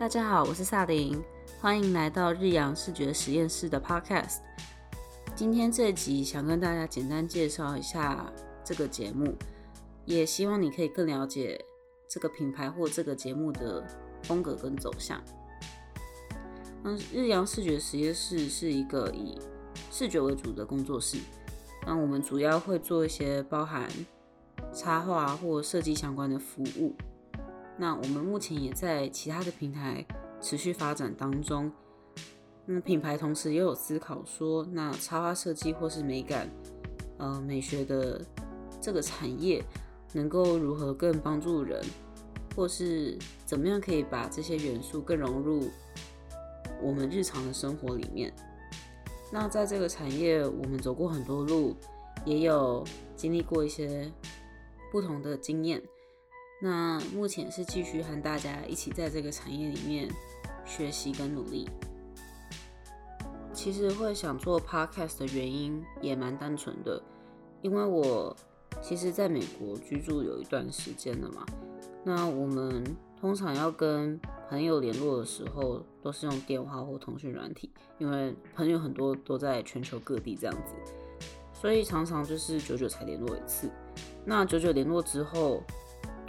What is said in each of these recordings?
大家好，我是萨林，欢迎来到日阳视觉实验室的 Podcast。今天这集想跟大家简单介绍一下这个节目，也希望你可以更了解这个品牌或这个节目的风格跟走向。嗯，日阳视觉实验室是一个以视觉为主的工作室，那我们主要会做一些包含插画或设计相关的服务。那我们目前也在其他的平台持续发展当中。那品牌同时也有思考说，那插画设计或是美感，呃，美学的这个产业能够如何更帮助人，或是怎么样可以把这些元素更融入我们日常的生活里面。那在这个产业，我们走过很多路，也有经历过一些不同的经验。那目前是继续和大家一起在这个产业里面学习跟努力。其实会想做 podcast 的原因也蛮单纯的，因为我其实在美国居住有一段时间了嘛。那我们通常要跟朋友联络的时候，都是用电话或通讯软体，因为朋友很多都在全球各地这样子，所以常常就是久久才联络一次。那久久联络之后，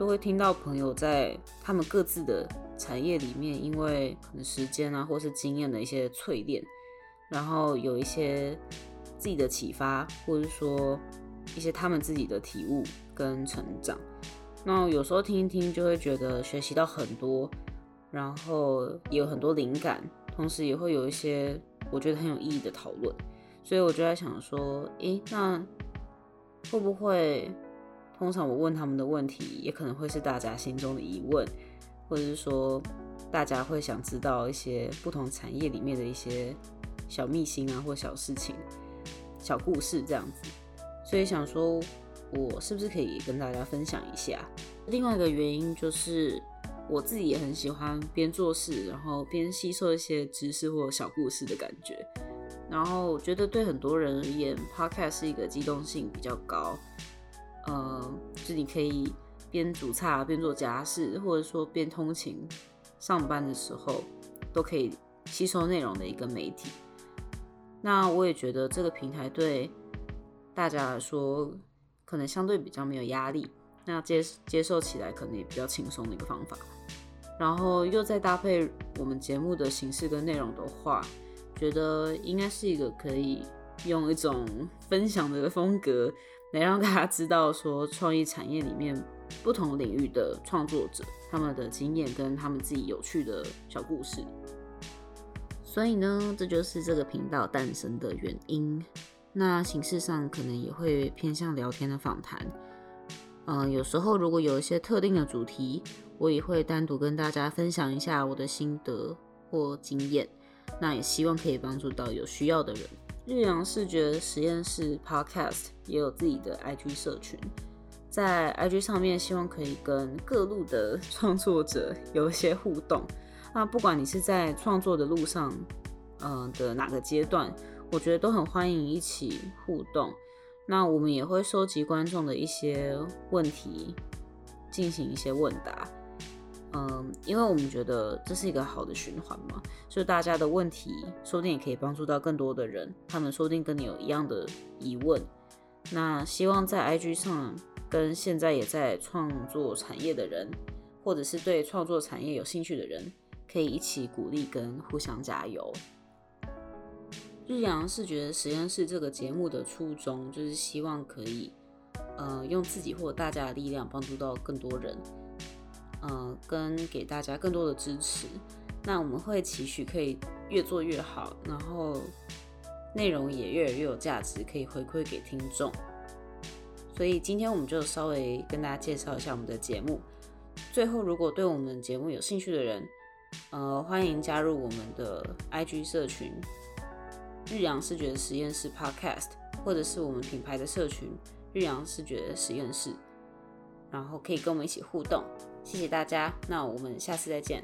都会听到朋友在他们各自的产业里面，因为可能时间啊，或是经验的一些淬炼，然后有一些自己的启发，或者说一些他们自己的体悟跟成长。那有时候听一听，就会觉得学习到很多，然后也有很多灵感，同时也会有一些我觉得很有意义的讨论。所以我就在想说，诶，那会不会？通常我问他们的问题，也可能会是大家心中的疑问，或者是说大家会想知道一些不同产业里面的一些小秘辛啊，或小事情、小故事这样子。所以想说，我是不是可以跟大家分享一下？另外一个原因就是，我自己也很喜欢边做事，然后边吸收一些知识或小故事的感觉。然后我觉得对很多人而言，Podcast 是一个机动性比较高。呃，就你可以边煮菜边做家事，或者说边通勤上班的时候，都可以吸收内容的一个媒体。那我也觉得这个平台对大家来说，可能相对比较没有压力，那接接受起来可能也比较轻松的一个方法。然后又再搭配我们节目的形式跟内容的话，觉得应该是一个可以用一种分享的风格。来让大家知道，说创意产业里面不同领域的创作者，他们的经验跟他们自己有趣的小故事。所以呢，这就是这个频道诞生的原因。那形式上可能也会偏向聊天的访谈。嗯，有时候如果有一些特定的主题，我也会单独跟大家分享一下我的心得或经验。那也希望可以帮助到有需要的人。日阳视觉实验室 Podcast 也有自己的 IG 社群，在 IG 上面希望可以跟各路的创作者有一些互动。那不管你是在创作的路上，嗯的哪个阶段，我觉得都很欢迎一起互动。那我们也会收集观众的一些问题，进行一些问答。嗯，因为我们觉得这是一个好的循环嘛，就大家的问题说不定也可以帮助到更多的人，他们说不定跟你有一样的疑问。那希望在 IG 上跟现在也在创作产业的人，或者是对创作产业有兴趣的人，可以一起鼓励跟互相加油。日阳视觉实验室这个节目的初衷就是希望可以，呃，用自己或大家的力量帮助到更多人。嗯，跟给大家更多的支持，那我们会期许可以越做越好，然后内容也越来越有价值，可以回馈给听众。所以今天我们就稍微跟大家介绍一下我们的节目。最后，如果对我们节目有兴趣的人，呃，欢迎加入我们的 IG 社群“日阳视觉实验室 Podcast”，或者是我们品牌的社群“日阳视觉实验室”，然后可以跟我们一起互动。谢谢大家，那我们下次再见。